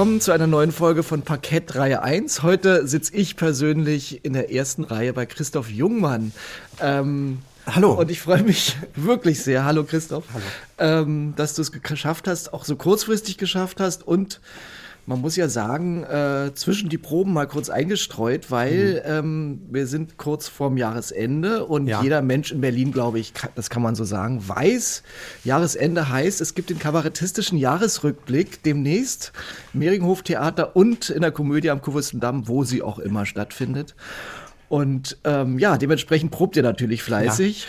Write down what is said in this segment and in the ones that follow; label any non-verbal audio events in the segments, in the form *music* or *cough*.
Willkommen zu einer neuen Folge von Parkett Reihe 1. Heute sitze ich persönlich in der ersten Reihe bei Christoph Jungmann. Ähm, Hallo. Und ich freue mich wirklich sehr, hallo Christoph, hallo. Ähm, dass du es geschafft hast, auch so kurzfristig geschafft hast und man muss ja sagen, äh, zwischen die Proben mal kurz eingestreut, weil mhm. ähm, wir sind kurz vorm Jahresende und ja. jeder Mensch in Berlin, glaube ich, kann, das kann man so sagen, weiß, Jahresende heißt, es gibt den kabarettistischen Jahresrückblick demnächst Mehringhof Theater und in der Komödie am Kurfürstendamm, wo sie auch immer stattfindet. Und ähm, ja, dementsprechend probt ihr natürlich fleißig. Ja.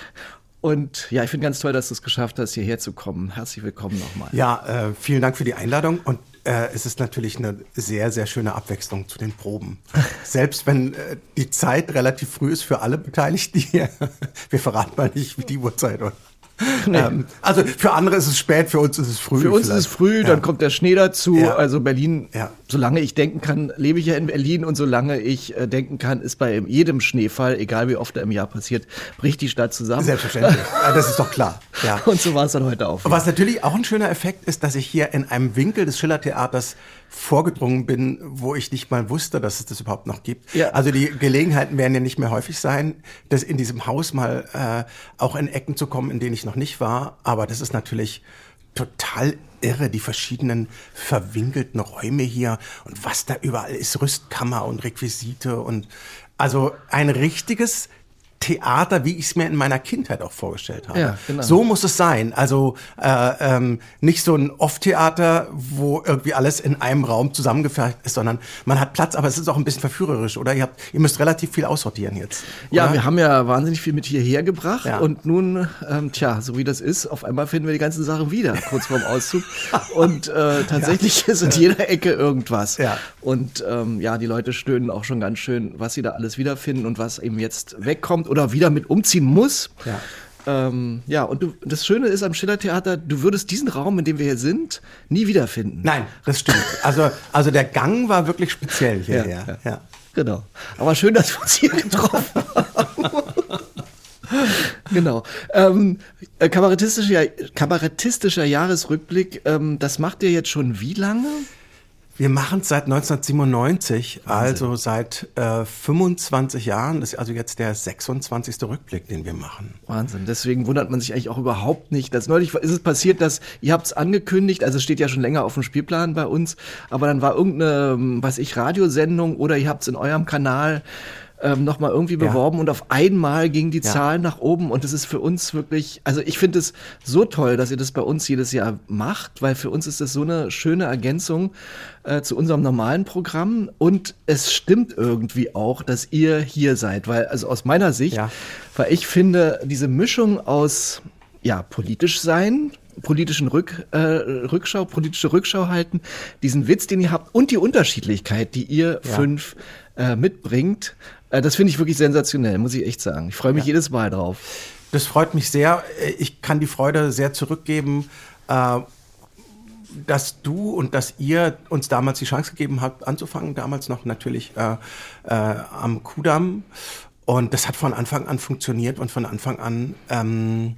Und ja, ich finde ganz toll, dass du es geschafft hast, hierher zu kommen. Herzlich willkommen nochmal. Ja, äh, vielen Dank für die Einladung. Und äh, es ist natürlich eine sehr, sehr schöne Abwechslung zu den Proben. *laughs* Selbst wenn äh, die Zeit relativ früh ist für alle Beteiligten hier. *laughs* Wir verraten mal nicht, wie die Uhrzeit oder Nee. Ähm, also für andere ist es spät, für uns ist es früh. Für uns vielleicht. ist es früh, dann kommt der Schnee dazu. Ja. Also Berlin, ja. solange ich denken kann, lebe ich ja in Berlin und solange ich äh, denken kann, ist bei jedem Schneefall, egal wie oft er im Jahr passiert, bricht die Stadt zusammen. Selbstverständlich. *laughs* das ist doch klar. Ja. Und so war es dann heute auch. Was natürlich auch ein schöner Effekt ist, dass ich hier in einem Winkel des Schillertheaters vorgedrungen bin, wo ich nicht mal wusste, dass es das überhaupt noch gibt. Ja. Also die Gelegenheiten werden ja nicht mehr häufig sein, das in diesem Haus mal äh, auch in Ecken zu kommen, in denen ich noch nicht war. Aber das ist natürlich total irre, die verschiedenen verwinkelten Räume hier und was da überall ist, Rüstkammer und Requisite und also ein richtiges Theater, wie ich es mir in meiner Kindheit auch vorgestellt habe. Ja, genau. So muss es sein. Also äh, ähm, nicht so ein Off-Theater, wo irgendwie alles in einem Raum zusammengefärbt ist, sondern man hat Platz, aber es ist auch ein bisschen verführerisch, oder? Ihr, habt, ihr müsst relativ viel aussortieren jetzt. Oder? Ja, wir haben ja wahnsinnig viel mit hierher gebracht ja. und nun, ähm, tja, so wie das ist, auf einmal finden wir die ganzen Sachen wieder, kurz vorm Auszug. und äh, *laughs* tatsächlich ja. ist in jeder Ecke irgendwas. Ja. Und ähm, ja, die Leute stöhnen auch schon ganz schön, was sie da alles wiederfinden und was eben jetzt wegkommt oder wieder mit umziehen muss. Ja. Ähm, ja, und du, das Schöne ist am Schillertheater, du würdest diesen Raum, in dem wir hier sind, nie wiederfinden. Nein, das stimmt. Also, also der Gang war wirklich speziell hierher. Ja, ja. ja. Genau. Aber schön, dass wir uns hier getroffen haben. *laughs* genau. Ähm, äh, kabarettistischer, kabarettistischer Jahresrückblick, ähm, das macht ihr jetzt schon wie lange? Wir machen es seit 1997, Wahnsinn. also seit äh, 25 Jahren. Das ist also jetzt der 26. Rückblick, den wir machen. Wahnsinn. Deswegen wundert man sich eigentlich auch überhaupt nicht. Dass neulich ist es passiert, dass ihr habt es angekündigt, also es steht ja schon länger auf dem Spielplan bei uns, aber dann war irgendeine, was ich, Radiosendung oder ihr habt es in eurem Kanal ähm, nochmal irgendwie beworben ja. und auf einmal gingen die ja. Zahlen nach oben und das ist für uns wirklich, also ich finde es so toll, dass ihr das bei uns jedes Jahr macht, weil für uns ist das so eine schöne Ergänzung äh, zu unserem normalen Programm und es stimmt irgendwie auch, dass ihr hier seid, weil also aus meiner Sicht, ja. weil ich finde diese Mischung aus ja politisch sein, politischen Rück, äh, Rückschau, politische Rückschau halten, diesen Witz, den ihr habt und die Unterschiedlichkeit, die ihr ja. fünf äh, mitbringt, das finde ich wirklich sensationell, muss ich echt sagen. Ich freue mich ja. jedes Mal drauf. Das freut mich sehr. Ich kann die Freude sehr zurückgeben, äh, dass du und dass ihr uns damals die Chance gegeben habt, anzufangen. Damals noch natürlich äh, äh, am Kudamm. Und das hat von Anfang an funktioniert und von Anfang an ähm,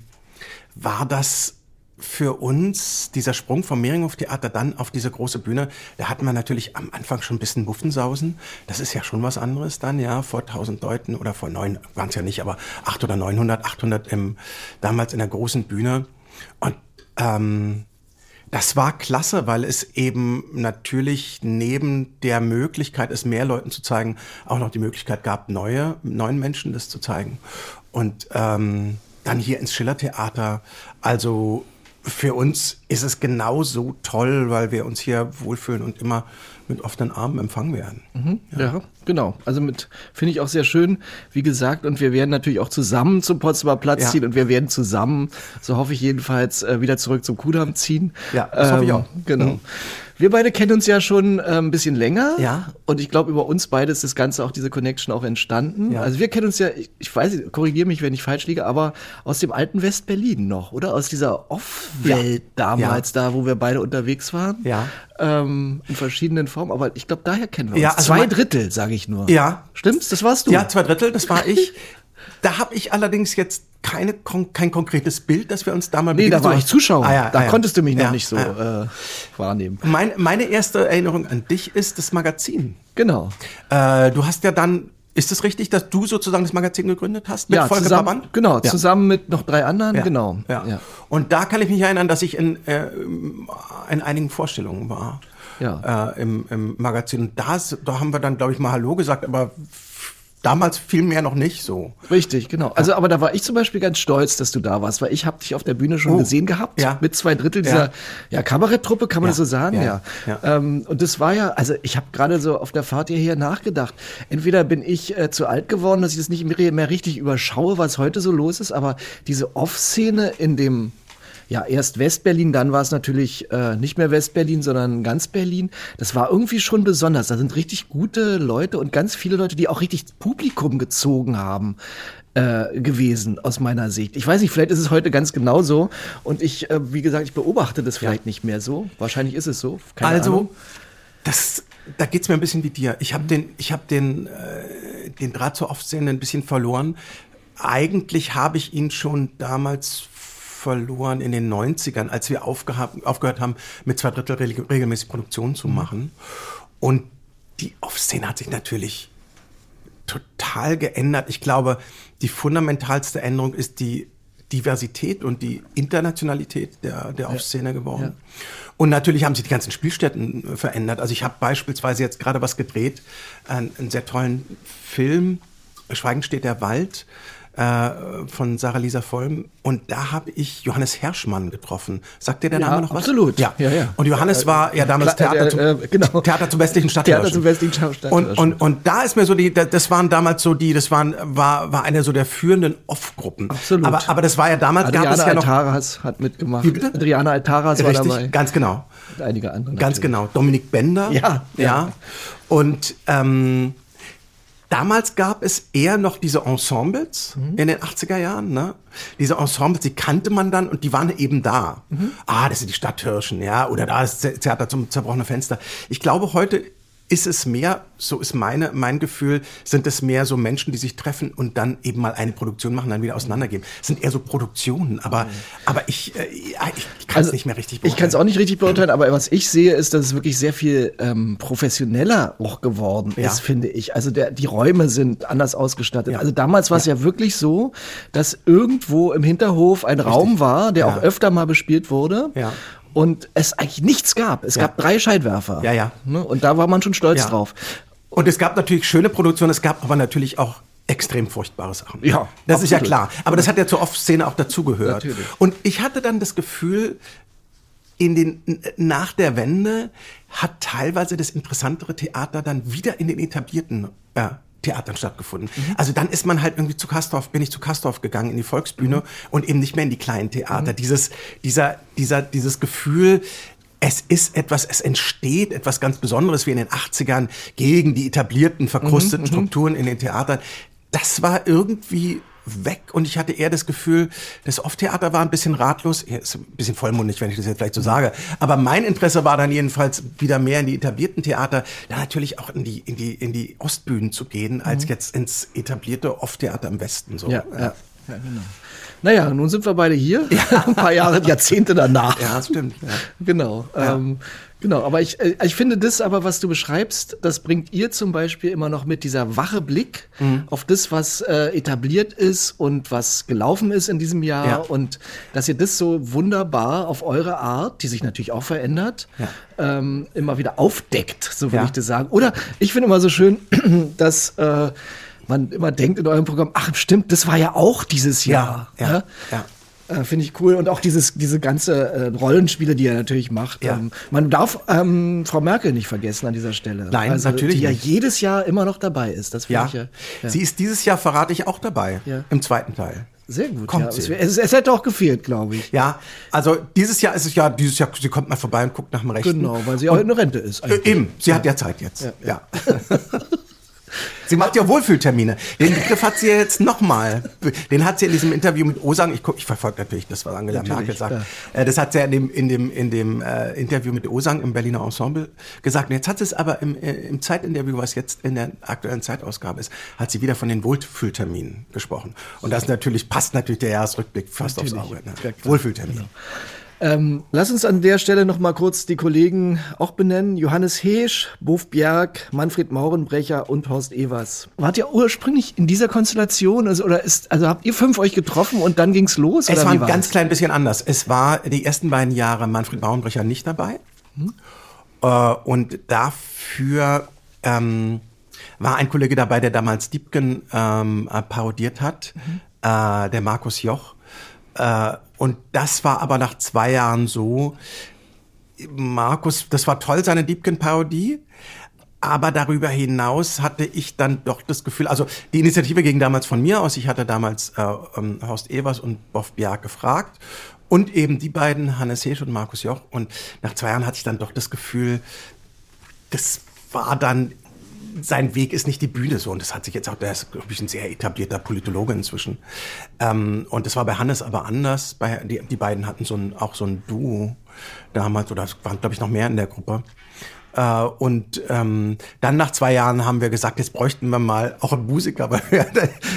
war das für uns dieser Sprung vom Mehringhof Theater dann auf diese große Bühne, da hatten wir natürlich am Anfang schon ein bisschen Muffensausen. Das ist ja schon was anderes dann, ja, vor 1000 Leuten oder vor neun, waren es ja nicht, aber 800 oder 900, 800 im, damals in der großen Bühne. Und ähm, das war klasse, weil es eben natürlich neben der Möglichkeit, es mehr Leuten zu zeigen, auch noch die Möglichkeit gab, neue, neuen Menschen das zu zeigen. Und ähm, dann hier ins Schillertheater, also für uns ist es genauso toll, weil wir uns hier wohlfühlen und immer mit offenen Armen empfangen werden. Mhm, ja. ja. genau. Also mit finde ich auch sehr schön, wie gesagt, und wir werden natürlich auch zusammen zum Potsdamer Platz ja. ziehen und wir werden zusammen, so hoffe ich jedenfalls, äh, wieder zurück zum Kudamm ziehen. Ja, das ähm, hoffe ich ähm, auch. Genau. Mhm. Wir beide kennen uns ja schon äh, ein bisschen länger. Ja. Und ich glaube, über uns beide ist das Ganze auch diese Connection auch entstanden. Ja. Also wir kennen uns ja, ich, ich weiß, korrigiere mich, wenn ich falsch liege, aber aus dem alten West-Berlin noch, oder? Aus dieser Off-Welt ja. damals, ja. da wo wir beide unterwegs waren. Ja. Ähm, in verschiedenen Formen. Aber ich glaube, daher kennen wir uns. Ja, also zwei Drittel, sage ich nur. Ja. Stimmt's? Das warst du. Ja, zwei Drittel, das war ich. *laughs* Da habe ich allerdings jetzt keine, kein konkretes Bild, dass wir uns da mal Nee, da war ich Zuschauer. Ah, ja, da ah, ja. konntest du mich noch Ja, nicht so äh, wahrnehmen. Mein, meine erste Erinnerung an dich ist das Magazin. Genau. Äh, du hast ja dann, ist es richtig, dass du sozusagen das Magazin gegründet hast mit ja, Volker zusammen, Baband? genau, Ja. zusammen mit noch drei anderen, Ja. genau. Ja. ja. Und da kann ich mich erinnern, dass ich in, äh, in einigen Vorstellungen war. Ja. Äh, im, Im Magazin. Und da, ist- da haben wir dann, glaube ich, mal Hallo gesagt, aber damals viel mehr noch nicht so. Richtig, genau. Also, aber da war ich zum Beispiel ganz stolz, dass du da warst, weil ich habe dich auf der Bühne schon Oh, gesehen gehabt ja. mit zwei Drittel dieser ja. Kabaretttruppe, kann man Ja, das so sagen, ja, ja. ja. Ähm, und das war ja, also ich habe gerade so auf der Fahrt hierher nachgedacht. Entweder bin ich äh, zu alt geworden, dass ich das nicht mehr, mehr richtig überschaue, was heute so los ist, aber diese Off-Szene in dem ja, erst Westberlin, dann war es natürlich äh, nicht mehr Westberlin, sondern ganz Berlin. Das war irgendwie schon besonders. Da sind richtig gute Leute und ganz viele Leute, die auch richtig Publikum gezogen haben äh, gewesen, aus meiner Sicht. Ich weiß nicht, vielleicht ist es heute ganz genauso. Und ich, äh, wie gesagt, ich beobachte das vielleicht nicht mehr so. Wahrscheinlich ist es so. Keine also, Ahnung. das, da geht's mir ein bisschen wie dir. Ich habe den, ich habe den, äh, den Draht zur Off-Szene ein bisschen verloren. Eigentlich habe ich ihn schon damals verloren in den 90ern, als wir aufgehört haben, mit zwei Drittel regel- regelmäßig Produktionen zu machen. Und die Off-Szene hat sich natürlich total geändert. Ich glaube, die fundamentalste Änderung ist die Diversität und die Internationalität der, der Off-Szene geworden. Und natürlich haben sich die ganzen Spielstätten äh, verändert. Also ich habe beispielsweise jetzt gerade was gedreht, einen, einen sehr tollen Film, Schweigen steht der Wald, äh, von Sarah Lisa Vollm. Und da habe ich Johannes Herschmann getroffen. Sagt dir der Ja, Name noch was? absolut. Ja. Ja, ja. Und Johannes war ja damals Klar, Theater, äh, zum, äh, genau. Theater zum westlichen *laughs* Theater Stadthirschen. zum westlichen Stadthirschen. Und, und, und da ist mir so die, das waren damals so die, das waren, war, war eine so der führenden Off-Gruppen. Absolut. Aber, aber das war ja damals, gab Adriana es ja noch. Altaras hat mitgemacht. Wie bitte? Adriana Altaras war Richtig, dabei. ganz genau. Und einige andere. Ganz natürlich. genau. Dominik Bender. Ja, ja. ja. Und ähm, damals gab es eher noch diese Ensembles Mhm. in den 80er Jahren. Ne? Diese Ensembles, die kannte man dann und die waren eben da. Mhm. Ah, das sind die Stadthirschen, ja, oder da ist das Theater zum zerbrochenen Fenster. Ich glaube, heute ist es mehr, so ist meine, mein Gefühl, sind es mehr so Menschen, die sich treffen und dann eben mal eine Produktion machen, dann wieder auseinandergehen. Es sind eher so Produktionen, aber, aber ich, äh, ja, ich, kann es nicht mehr richtig Mhm. Also Ich kann es auch nicht richtig beurteilen, aber was ich sehe, ist, dass es wirklich sehr viel ähm, professioneller auch geworden Ja. ist, finde ich. Also der, die Räume sind anders ausgestattet. Ja. Also damals war es ja. wirklich so, dass irgendwo im Hinterhof ein Raum war, der Ja. auch öfter mal bespielt wurde. Ja. Und es eigentlich nichts gab. Es Ja. gab drei Scheinwerfer. Ja, ja. Ne? Und da war man schon stolz Ja. drauf. Und es gab natürlich schöne Produktionen, es gab aber natürlich auch extrem furchtbare Sachen. Ja, Das ist ja absolut. klar. Aber das hat ja zur Off-Szene auch dazugehört. Und ich hatte dann das Gefühl, in den, nach der Wende hat teilweise das interessantere Theater dann wieder in den etablierten äh, Theatern stattgefunden. Mhm. Also dann ist man halt irgendwie zu Kastorf, bin ich zu Kastorf gegangen in die Volksbühne Mhm. und eben nicht mehr in die kleinen Theater. Dieses, dieser, dieser, dieses Gefühl, es ist etwas, es entsteht etwas ganz Besonderes wie in den 80ern gegen die etablierten, Mhm, verkrusteten Strukturen in den Theatern. Das war irgendwie weg und ich hatte eher das Gefühl, das Off-Theater war ein bisschen ratlos, ja, ist ein bisschen vollmundig, wenn ich das jetzt vielleicht so sage, aber mein Interesse war dann jedenfalls wieder mehr in die etablierten Theater, dann natürlich auch in die, in die, in die Ostbühnen zu gehen, als jetzt ins etablierte Off-Theater im Westen, so. Mhm. Ja, ja. Ja genau. Naja, nun sind wir beide hier. *laughs* Ein paar Jahre, Jahrzehnte danach. Ja, das stimmt. Ja. Genau. Ähm, genau. Aber ich, äh, ich finde das aber, was du beschreibst, das bringt ihr zum Beispiel immer noch mit dieser wache Blick Mhm. auf das, was äh, etabliert ist und was gelaufen ist in diesem Jahr Ja. und dass ihr das so wunderbar auf eure Art, die sich natürlich auch verändert, Ja. ähm, immer wieder aufdeckt, so will Ja. ich das sagen. Oder ich finde immer so schön, *clears throat* dass äh, man immer denkt in eurem Programm, ach stimmt, das war ja auch dieses Jahr. Ja, ja, ne? ja. Äh, Finde ich cool. Und auch dieses, diese ganze äh, Rollenspiele, die er natürlich macht. Ja. Ähm, man darf ähm, Frau Merkel nicht vergessen an dieser Stelle. Nein, also, natürlich Die ja nicht. jedes Jahr immer noch dabei ist. Das finde Ja. ich ja, ja. Sie ist dieses Jahr, verrate ich, auch dabei, Ja. im zweiten Teil. sehr gut. kommt ja. sie. Es, es, hätte auch gefehlt, glaube ich. Ja, also dieses Jahr ist es ja, dieses Jahr, sie kommt mal vorbei und guckt nach dem Rechten. Genau, weil sie auch in Rente ist. Äh, eben, sie hat ja Zeit jetzt. Ja. *laughs* Sie macht ja Wohlfühltermine. Den Begriff hat sie jetzt nochmal. Den hat sie in diesem Interview mit Osang, ich, guck, ich verfolge natürlich das, was Angela natürlich, Merkel sagt. Ja. Äh, das hat sie ja in dem, in dem, in dem äh, Interview mit Osang im Berliner Ensemble gesagt. Und jetzt hat sie es aber im, äh, im Zeitinterview, was jetzt in der aktuellen Zeitausgabe ist, hat sie wieder von den Wohlfühlterminen gesprochen. Und das natürlich passt natürlich der Jahresrückblick fast natürlich. aufs Auge. Ne? Wohlfühltermin. Genau. Ähm, lass uns an der Stelle noch mal kurz die Kollegen auch benennen. Johannes Heesch, Bof Bjerg, Manfred Maurenbrecher und Horst Evers. Wart ihr ursprünglich in dieser Konstellation? Also, oder ist, also habt ihr fünf euch getroffen und dann ging's los? Es war ein ganz klein bisschen anders. Es war die ersten beiden Jahre Manfred Maurenbrecher nicht dabei. Hm. Äh, und dafür ähm, war ein Kollege dabei, der damals Diebken ähm, äh, parodiert hat, mhm. äh, der Markus Joch. Äh, und das war aber nach zwei Jahren so, Markus, das war toll, seine Diebken-Parodie. Aber darüber hinaus hatte ich dann doch das Gefühl, also die Initiative ging damals von mir aus. Ich hatte damals äh, ähm, Horst Evers und Boff Bjerg gefragt und eben die beiden, Hannes Hesch und Markus Joch. Und nach zwei Jahren hatte ich dann doch das Gefühl, das war dann sein Weg ist nicht die Bühne so. Und das hat sich jetzt auch, der ist, glaube ich, ein sehr etablierter Politologe inzwischen. Ähm, und das war bei Hannes aber anders. Bei, die, die beiden hatten so ein, auch so ein Duo damals, oder es waren, glaube ich, noch mehr in der Gruppe. Äh, und ähm, dann nach zwei Jahren haben wir gesagt, jetzt bräuchten wir mal auch einen Musiker, *laughs* weil wir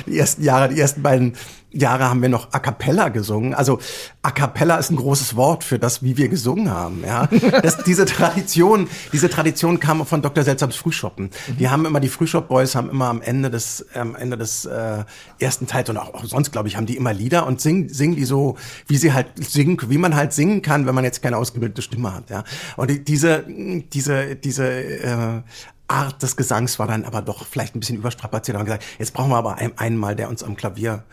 die ersten Jahre, die ersten beiden Jahre haben wir noch A cappella gesungen. Also A cappella ist ein großes Wort für das, wie wir gesungen haben. Ja, *laughs* das, diese Tradition, diese Tradition kam von Dr. Seltsams Frühschoppen. Mhm. Die haben immer die Frühshop Boys haben immer am Ende des am Ende des äh, ersten Teils und auch, auch sonst glaube ich haben die immer Lieder und singen singen die so, wie sie halt singen, wie man halt singen kann, wenn man jetzt keine ausgebildete Stimme hat. Ja, und die, diese diese diese äh, Art des Gesangs war dann aber doch vielleicht ein bisschen überstrapaziert. Und gesagt, jetzt brauchen wir aber ein, einen mal, der uns am Klavier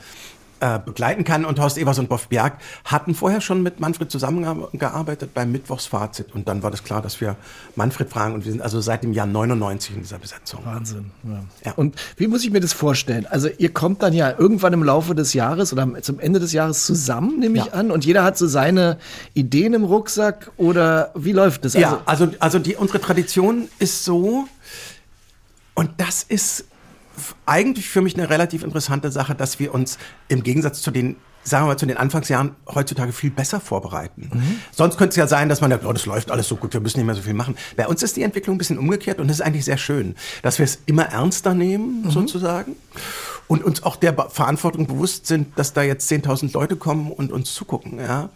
äh, begleiten kann. Und Horst Evers und Boff Berg hatten vorher schon mit Manfred zusammengearbeitet beim Mittwochsfazit. Und dann war das klar, dass wir Manfred fragen. Und wir sind also seit dem Jahr 99 in dieser Besetzung. Wahnsinn. Ja. ja. Und wie muss ich mir das vorstellen? Also ihr kommt dann ja irgendwann im Laufe des Jahres oder zum Ende des Jahres zusammen, nehme ich ja. an. Und jeder hat so seine Ideen im Rucksack. Oder wie läuft das? Also ja, also, also die, unsere Tradition ist so, und das ist eigentlich für mich eine relativ interessante Sache, dass wir uns im Gegensatz zu den sagen wir mal, zu den Anfangsjahren heutzutage viel besser vorbereiten. Mhm. Sonst könnte es ja sein, dass man sagt, oh, das läuft alles so gut, wir müssen nicht mehr so viel machen. Bei uns ist die Entwicklung ein bisschen umgekehrt und das ist eigentlich sehr schön, dass wir es immer ernster nehmen, mhm. sozusagen und uns auch der Verantwortung bewusst sind, dass da jetzt 10.000 Leute kommen und uns zugucken. Ja?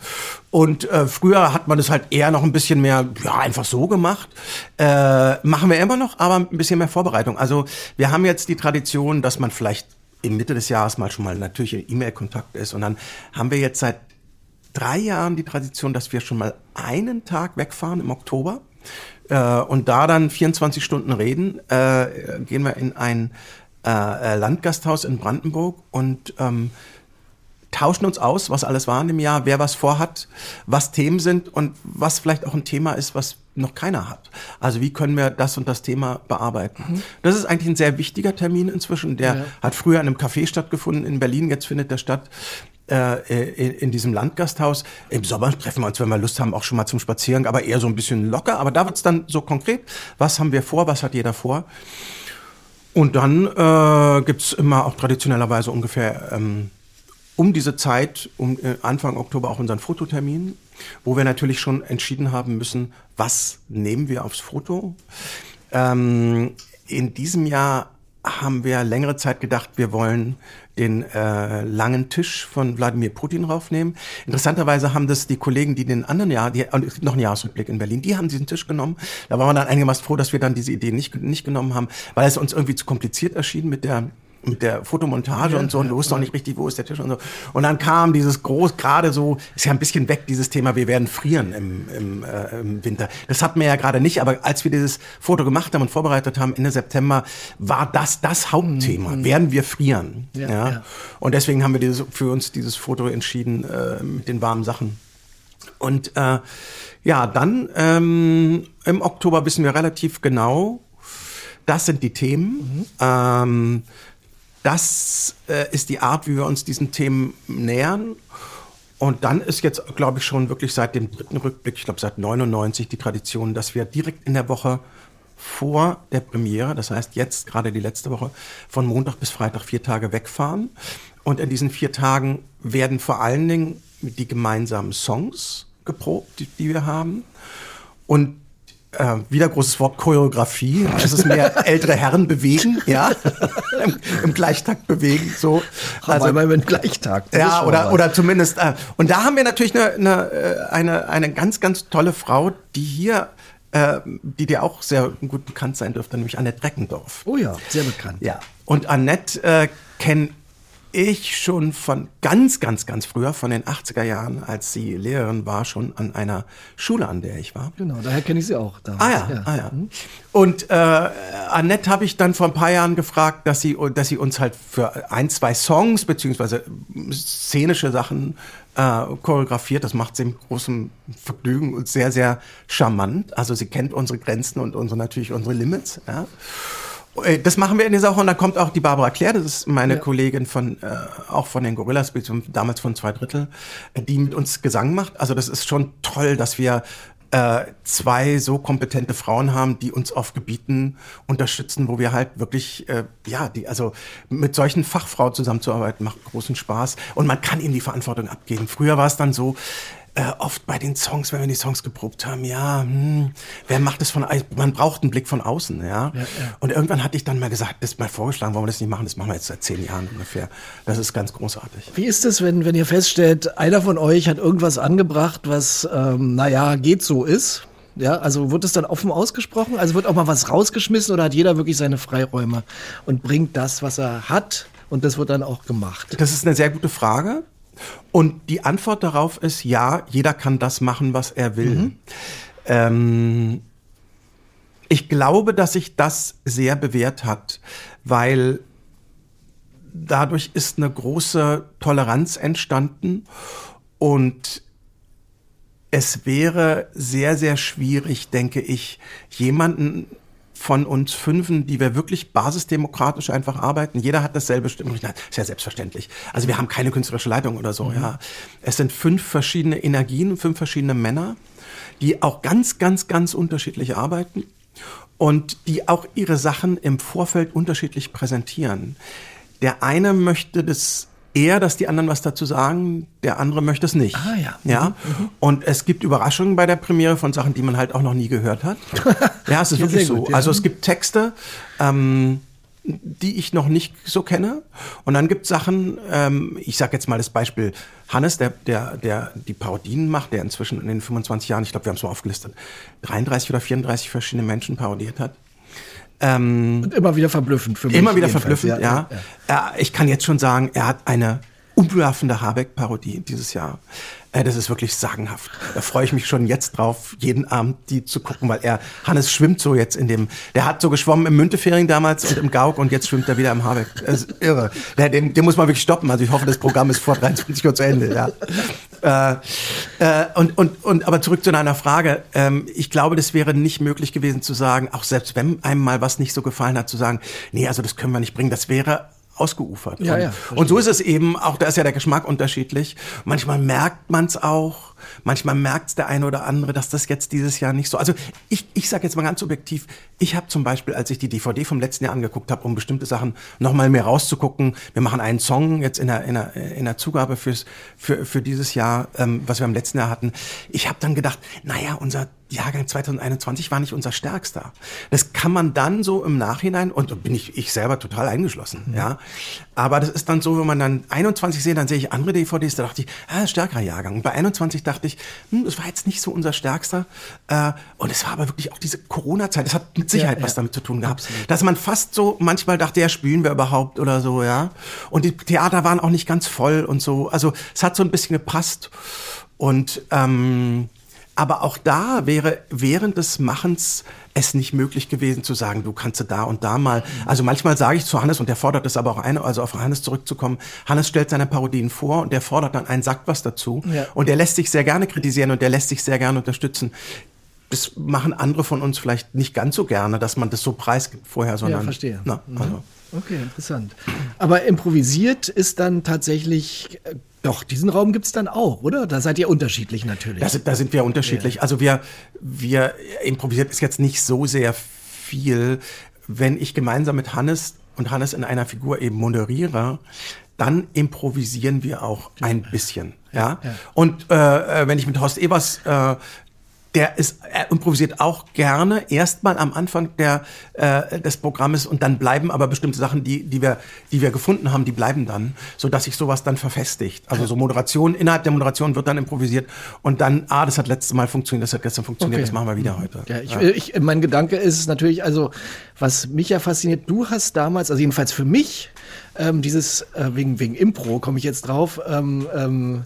Und äh, früher hat man das halt eher noch ein bisschen mehr, ja, einfach so gemacht. Äh, machen wir immer noch, aber ein bisschen mehr Vorbereitung. Also wir haben jetzt die Tradition, dass man vielleicht in Mitte des Jahres mal schon mal natürlich in E-Mail-Kontakt ist. Und dann haben wir jetzt seit drei Jahren die Tradition, dass wir schon mal einen Tag wegfahren im Oktober. Äh, und da dann 24 Stunden reden, äh, gehen wir in ein äh, äh, Landgasthaus in Brandenburg und ähm, tauschen uns aus, was alles war in dem Jahr, wer was vorhat, was Themen sind und was vielleicht auch ein Thema ist, was noch keiner hat. Also wie können wir das und das Thema bearbeiten? Mhm. Das ist eigentlich ein sehr wichtiger Termin inzwischen. Der ja. hat früher in einem Café stattgefunden in Berlin, jetzt findet der statt äh, in, diesem Landgasthaus. Im Sommer treffen wir uns, wenn wir Lust haben, auch schon mal zum Spaziergang, aber eher so ein bisschen locker. Aber da wird es dann so konkret, was haben wir vor, was hat jeder vor? Und dann äh, gibt immer auch traditionellerweise ungefähr ähm, um diese Zeit, um äh, Anfang Oktober auch unseren Fototermin, wo wir natürlich schon entschieden haben müssen, was nehmen wir aufs Foto. Ähm, in diesem Jahr haben wir längere Zeit gedacht, wir wollen den äh, langen Tisch von Wladimir Putin raufnehmen. Interessanterweise haben das die Kollegen, die den anderen Jahr, die, und es gibt noch einen Jahresrückblick in Berlin, die haben diesen Tisch genommen. Da waren wir dann einigermaßen froh, dass wir dann diese Idee nicht, nicht genommen haben, weil es uns irgendwie zu kompliziert erschien mit der mit der Fotomontage ja, und so und du wusstest noch nicht richtig, wo ist der Tisch und so. Und dann kam dieses groß, gerade so, ist ja ein bisschen weg, dieses Thema, wir werden frieren im, im, äh, im Winter. Das hatten wir ja gerade nicht, aber als wir dieses Foto gemacht haben und vorbereitet haben, Ende September, war das das Hauptthema. Mhm. Werden wir frieren? Ja, ja? Und deswegen haben wir dieses, für uns dieses Foto entschieden äh, mit den warmen Sachen. Und äh, ja, dann ähm, im Oktober wissen wir relativ genau, das sind die Themen. Mhm. Ähm, das äh, ist die Art, wie wir uns diesen Themen nähern. Und dann ist jetzt, glaube ich, schon wirklich seit dem dritten Rückblick, ich glaube seit 99, die Tradition, dass wir direkt in der Woche vor der Premiere, das heißt jetzt gerade die letzte Woche, von Montag bis Freitag vier Tage wegfahren. Und in diesen vier Tagen werden vor allen Dingen die gemeinsamen Songs geprobt, die, die wir haben. Und äh, wieder großes Wort Choreografie. Es ist mehr *laughs* ältere Herren bewegen, ja, *laughs* Im, Im, Gleichtakt bewegen, so. Also Aber im Gleichtakt. Ja, oder oder zumindest. Äh, und da haben wir natürlich eine, eine äh, eine eine ganz ganz tolle Frau, die hier äh, die dir auch sehr gut bekannt sein dürfte, nämlich Annette Reckendorf. Oh ja, sehr bekannt. Ja. Und Annette äh, kenne ich schon von ganz, ganz, ganz früher, von den 80er Jahren, als sie Lehrerin war, schon an einer Schule, an der ich war. Genau, daher kenne ich sie auch. Damals. Ah ja, ja. Ah, ja. Mhm. Und äh, Annette habe ich dann vor ein paar Jahren gefragt, dass sie, dass sie uns halt für ein, zwei Songs beziehungsweise szenische Sachen äh, choreografiert. Das macht sie im großen Vergnügen und sehr, sehr charmant. Also sie kennt unsere Grenzen und unsere natürlich unsere Limits. Ja. Äh, das machen wir in dieser Woche und dann kommt auch die Barbara Claire, das ist meine ja. Kollegin von, äh, auch von den Gorillas, damals von zwei Drittel, äh, die mit uns Gesang macht. Also das ist schon toll, dass wir äh, zwei so kompetente Frauen haben, die uns auf Gebieten unterstützen, wo wir halt wirklich, äh, ja, die, also mit solchen Fachfrauen zusammenzuarbeiten macht großen Spaß und man kann ihnen die Verantwortung abgeben. Früher war es dann so, äh, oft bei den Songs, wenn wir die Songs geprobt haben, ja, hm, wer macht das von, man braucht einen Blick von außen, ja? ja, ja. Und irgendwann hatte ich dann mal gesagt, das ist mal vorgeschlagen, warum wir das nicht machen, das machen wir jetzt seit zehn Jahren ungefähr. Das ist ganz großartig. Wie ist es, wenn, wenn ihr feststellt, einer von euch hat irgendwas angebracht, was, ähm, naja, geht so ist? Ja, also wird es dann offen ausgesprochen? Also wird auch mal was rausgeschmissen oder hat jeder wirklich seine Freiräume und bringt das, was er hat und das wird dann auch gemacht? Das ist eine sehr gute Frage. Und die Antwort darauf ist ja, jeder kann das machen, was er will. Mhm. Ähm, ich glaube, dass sich das sehr bewährt hat, weil dadurch ist eine große Toleranz entstanden und es wäre sehr, sehr schwierig, denke ich, jemanden von uns Fünfen, die wir wirklich basisdemokratisch einfach arbeiten. Jeder hat dasselbe Stimmrecht. Ist ja selbstverständlich. Also wir haben keine künstlerische Leitung oder so. Mhm. Ja, es sind fünf verschiedene Energien, fünf verschiedene Männer, die auch ganz, ganz, ganz unterschiedlich arbeiten und die auch ihre Sachen im Vorfeld unterschiedlich präsentieren. Der eine möchte das eher, dass die anderen was dazu sagen, der andere möchte es nicht. Ah ja. Ja. Mhm. Und es gibt Überraschungen bei der Premiere von Sachen, die man halt auch noch nie gehört hat. *laughs* ja, es ist wirklich so. ja. Also es gibt Texte, ähm, die ich noch nicht so kenne. Und dann gibt es Sachen, ähm, ich sage jetzt mal das Beispiel Hannes, der, der, der die Parodien macht, der inzwischen in den 25 Jahren, ich glaube, wir haben es mal aufgelistet, 33 oder 34 verschiedene Menschen parodiert hat. Ähm, Und immer wieder verblüffend für mich. Immer wieder verblüffend, ja, ja. ja. Ich kann jetzt schon sagen, er hat eine umwerfende Habeck-Parodie dieses Jahr. Äh, das ist wirklich sagenhaft. Da freue ich mich schon jetzt drauf, jeden Abend die zu gucken, weil er, Hannes schwimmt so jetzt in dem, der hat so geschwommen im Müntefering damals und im Gauk und jetzt schwimmt er wieder im Habeck. Das ist irre. Den, den muss man wirklich stoppen. Also ich hoffe, das Programm ist vor 23 Uhr zu Ende, ja. Äh, äh, und, und, und aber zurück zu deiner Frage. Ähm, ich glaube, das wäre nicht möglich gewesen zu sagen, auch selbst wenn einem mal was nicht so gefallen hat, zu sagen, nee, also das können wir nicht bringen. Das wäre ausgeufert. Ja, und, ja, und so ist es eben, auch da ist ja der Geschmack unterschiedlich. Manchmal merkt man es auch, manchmal merkt es der eine oder andere, dass das jetzt dieses Jahr nicht so. Also ich, ich sage jetzt mal ganz subjektiv, ich habe zum Beispiel, als ich die DVD vom letzten Jahr angeguckt habe, um bestimmte Sachen nochmal mehr rauszugucken, wir machen einen Song jetzt in der, in der, in der Zugabe fürs, für, für dieses Jahr, ähm, was wir im letzten Jahr hatten. Ich habe dann gedacht, naja, unser Jahrgang 2021 war nicht unser stärkster. Das kann man dann so im Nachhinein, und da bin ich, ich selber total eingeschlossen, mhm. ja. Aber das ist dann so, wenn man dann 21 sehe, dann sehe ich andere DVDs, da dachte ich, ah, stärkerer Jahrgang. Und bei 21 dachte ich, hm, das war jetzt nicht so unser stärkster. Äh, und es war aber wirklich auch diese Corona-Zeit, das hat mit Sicherheit ja, was ja. damit zu tun gehabt. Absolut. Dass man fast so manchmal dachte, ja, spielen wir überhaupt oder so, ja. Und die Theater waren auch nicht ganz voll und so. Also es hat so ein bisschen gepasst. Und ähm, aber auch da wäre während des Machens es nicht möglich gewesen zu sagen, du kannst da und da mal. Also manchmal sage ich zu Hannes, und der fordert es aber auch ein, also auf Hannes zurückzukommen, Hannes stellt seine Parodien vor und der fordert dann einen, sagt was dazu. Ja. Und der lässt sich sehr gerne kritisieren und der lässt sich sehr gerne unterstützen. Das machen andere von uns vielleicht nicht ganz so gerne, dass man das so preisgibt vorher, sondern. Ja, verstehe. Na, mhm. also. Okay, interessant. Aber improvisiert ist dann tatsächlich äh, doch, diesen Raum gibt es dann auch, oder? Da seid ihr unterschiedlich natürlich. Da, da sind wir unterschiedlich. Ja. Also wir, wir improvisiert ist jetzt nicht so sehr viel, wenn ich gemeinsam mit Hannes und Hannes in einer Figur eben moderiere, dann improvisieren wir auch ein bisschen. Ja. ja. Und äh, äh, wenn ich mit Horst Ebers äh, der ist, er improvisiert auch gerne erstmal am Anfang der, äh, des Programmes und dann bleiben aber bestimmte Sachen, die, die, wir, die wir gefunden haben, die bleiben dann, so dass sich sowas dann verfestigt. Also so Moderation, innerhalb der Moderation wird dann improvisiert und dann, ah, das hat letztes Mal funktioniert, das hat gestern funktioniert, okay. das machen wir wieder heute. Ja, ich, ja. Ich, mein Gedanke ist natürlich, also was mich ja fasziniert, du hast damals, also jedenfalls für mich, ähm, dieses, äh, wegen, wegen Impro komme ich jetzt drauf, ähm, ähm, äh,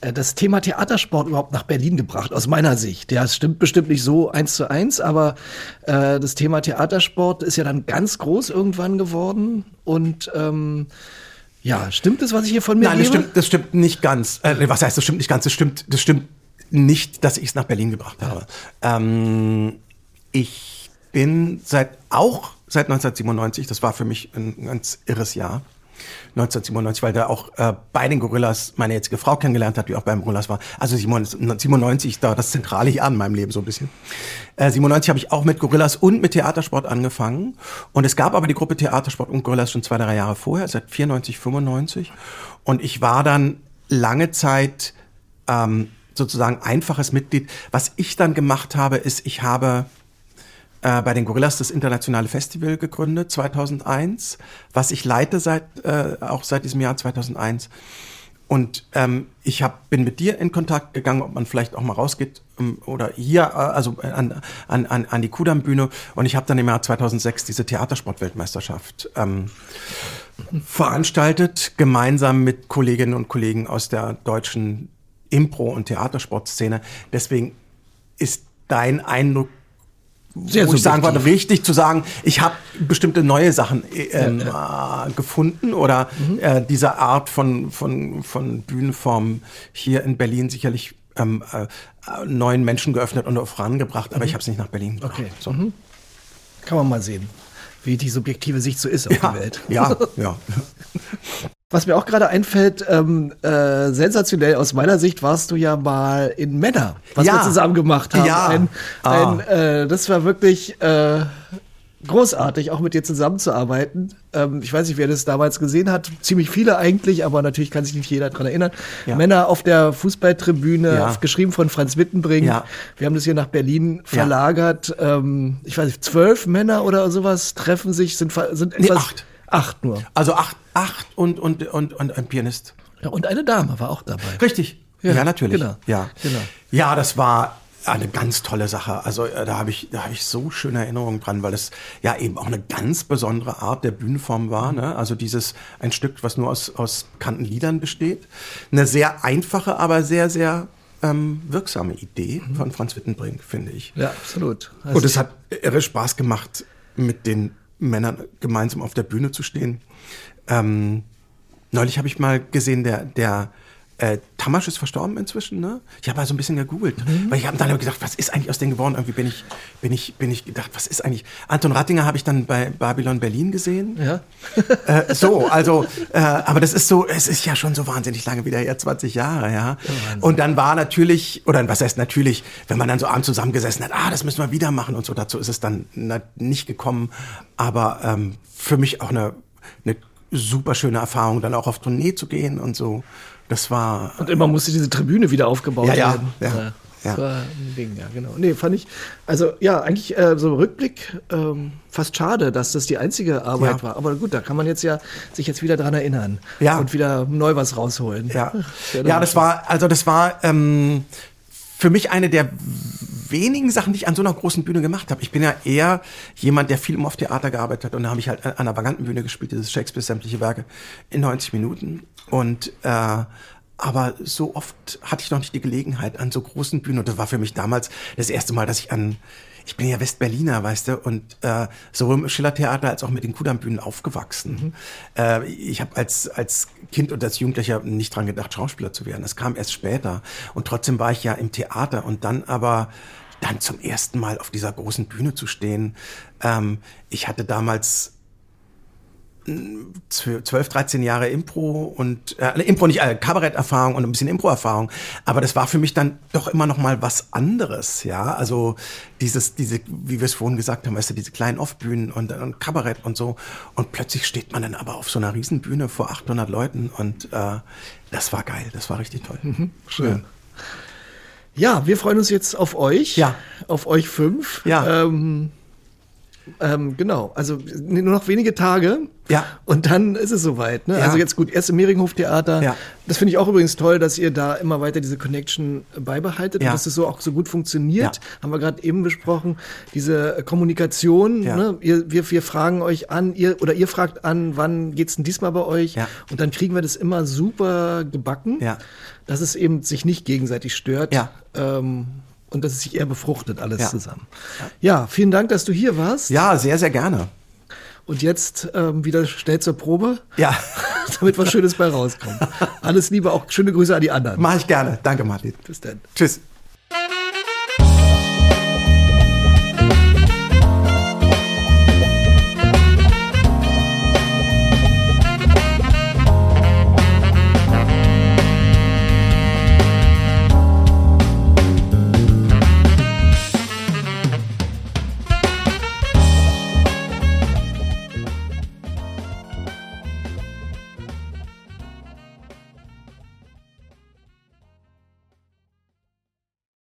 das Thema Theatersport überhaupt nach Berlin gebracht, aus meiner Sicht. Ja, es stimmt bestimmt nicht so eins zu eins, aber äh, das Thema Theatersport ist ja dann ganz groß irgendwann geworden und ähm, ja, stimmt es, was ich hier von mir Nein, das stimmt, das stimmt nicht ganz. Äh, was heißt, das stimmt nicht ganz? Das stimmt, das stimmt nicht, dass ich es nach Berlin gebracht habe. Ähm, ich bin seit auch seit 1997, das war für mich ein ganz irres Jahr. 1997, weil da auch äh, bei den Gorillas meine jetzige Frau kennengelernt hat, die auch beim Gorillas war. Also 97 da das zentrale Jahr in meinem Leben so ein bisschen. Äh, 97 habe ich auch mit Gorillas und mit Theatersport angefangen. Und es gab aber die Gruppe Theatersport und Gorillas schon zwei, drei Jahre vorher, seit 94, 95. Und ich war dann lange Zeit ähm, sozusagen einfaches Mitglied. Was ich dann gemacht habe, ist, ich habe äh, bei den Gorillas das internationale Festival gegründet 2001, was ich leite seit äh, auch seit diesem Jahr 2001. Und ähm, ich hab, bin mit dir in Kontakt gegangen, ob man vielleicht auch mal rausgeht ähm, oder hier, äh, also an, an, an, an die Kudam-Bühne. Und ich habe dann im Jahr 2006 diese Theatersportweltmeisterschaft ähm, veranstaltet, gemeinsam mit Kolleginnen und Kollegen aus der deutschen Impro- und Theatersportszene. Deswegen ist dein Eindruck sehr wo ich sagen würde, wichtig zu sagen, ich habe bestimmte neue Sachen ähm, ja, ja. Äh, gefunden oder mhm. äh, diese Art von, von, von Bühnenform hier in Berlin sicherlich ähm, äh, neuen Menschen geöffnet und vorangebracht, aber mhm. ich habe es nicht nach Berlin gebracht. Okay. So. Mhm. Kann man mal sehen, wie die subjektive Sicht so ist auf ja, die Welt. Ja, *laughs* ja. Was mir auch gerade einfällt, ähm, äh, sensationell aus meiner Sicht warst du ja mal in Männer, was ja. wir zusammen gemacht haben. Ja. Ein, ah. ein, äh, das war wirklich äh, großartig, auch mit dir zusammenzuarbeiten. Ähm, ich weiß nicht, wer das damals gesehen hat. Ziemlich viele eigentlich, aber natürlich kann sich nicht jeder daran erinnern. Ja. Männer auf der Fußballtribüne, ja. geschrieben von Franz Wittenbrink. Ja. Wir haben das hier nach Berlin verlagert. Ähm, ich weiß nicht, zwölf Männer oder sowas treffen sich, sind, sind etwas. Nee, acht. Acht nur. Also acht, acht und, und, und, und ein Pianist. Ja, und eine Dame war auch dabei. Richtig. Ja, ja natürlich. Genau. Ja. genau. Ja, das war eine ganz tolle Sache. Also äh, da habe ich, da habe ich so schöne Erinnerungen dran, weil es ja eben auch eine ganz besondere Art der Bühnenform war. Ne? Also dieses ein Stück, was nur aus aus bekannten Liedern besteht, eine sehr einfache, aber sehr sehr ähm, wirksame Idee mhm. von Franz Wittenbrink, finde ich. Ja, absolut. Also Und es hat irre Spaß gemacht mit den Männern gemeinsam auf der Bühne zu stehen. Ähm, neulich habe ich mal gesehen, der, der äh, Tamasch ist verstorben inzwischen, ne? Ich habe mal so ein bisschen gegoogelt, mhm. weil ich habe dann gedacht, was ist eigentlich aus denen geworden? Irgendwie bin ich, bin ich, bin ich gedacht, was ist eigentlich? Anton Rattinger habe ich dann bei Babylon Berlin gesehen. Ja. *laughs* äh, so, also, äh, aber das ist so, es ist ja schon so wahnsinnig lange wieder her, 20 Jahre, ja. Oh, und dann war natürlich, oder was heißt natürlich, wenn man dann so abends zusammengesessen hat, ah, das müssen wir wieder machen und so, dazu ist es dann nicht gekommen. Aber ähm, für mich auch eine, eine super schöne Erfahrung, dann auch auf Tournee zu gehen und so. Das war. Und immer musste diese Tribüne wieder aufgebaut ja, werden. Ja, ja. Das ja. war ein Ding, ja, genau. Nee, fand ich, also ja, eigentlich äh, so im Rückblick ähm, fast schade, dass das die einzige Arbeit ja. war. Aber gut, da kann man jetzt ja sich jetzt wieder dran erinnern ja. und wieder neu was rausholen. Ja, *laughs* ja, das war, also das war ähm, für mich eine der wenigen Sachen, die ich an so einer großen Bühne gemacht habe. Ich bin ja eher jemand, der viel im Off-Theater gearbeitet hat und da habe ich halt an einer vaganten Bühne gespielt, dieses Shakespeare sämtliche Werke in 90 Minuten und äh, aber so oft hatte ich noch nicht die Gelegenheit an so großen Bühnen und das war für mich damals das erste Mal, dass ich an ich bin ja Westberliner, weißt du, und äh, sowohl im Schillertheater als auch mit den Kudamm-Bühnen aufgewachsen. Mhm. Äh, ich habe als, als Kind und als Jugendlicher nicht dran gedacht, Schauspieler zu werden. Das kam erst später. Und trotzdem war ich ja im Theater und dann aber dann zum ersten Mal auf dieser großen Bühne zu stehen. Ähm, ich hatte damals 12, 13 Jahre Impro und äh, Impro nicht, äh, Kabaretterfahrung und ein bisschen Impro-Erfahrung, aber das war für mich dann doch immer noch mal was anderes, ja, also dieses, diese, wie wir es vorhin gesagt haben, weißt du, diese kleinen Off-Bühnen und, und Kabarett und so und plötzlich steht man dann aber auf so einer Riesenbühne vor 800 Leuten und äh, das war geil, das war richtig toll. Mhm, schön. Ja. ja. wir freuen uns jetzt auf euch, ja. auf euch fünf. Ja. Ähm, ähm, genau, also nur noch wenige Tage. Ja. Und dann ist es soweit. Ne? Ja. Also jetzt gut, erst im Mehringhof-Theater. Ja. Das finde ich auch übrigens toll, dass ihr da immer weiter diese Connection beibehaltet Ja. und dass es so auch so gut funktioniert. Ja. Haben wir gerade eben besprochen. Diese Kommunikation. Ja. Ne? Ihr, wir, wir fragen euch an, ihr oder ihr fragt an, wann geht's denn diesmal bei euch? Ja. Und dann kriegen wir das immer super gebacken, Ja. dass es eben sich nicht gegenseitig stört. Ja. Ähm, und dass es sich eher befruchtet, alles Ja. zusammen. Ja, vielen Dank, dass du hier warst. Ja, sehr, sehr gerne. Und jetzt ähm, wieder schnell zur Probe, Ja, *laughs* damit was Schönes bei rauskommt. Alles Liebe, auch schöne Grüße an die anderen. mache ich gerne. Danke, Martin. Bis dann. Tschüss.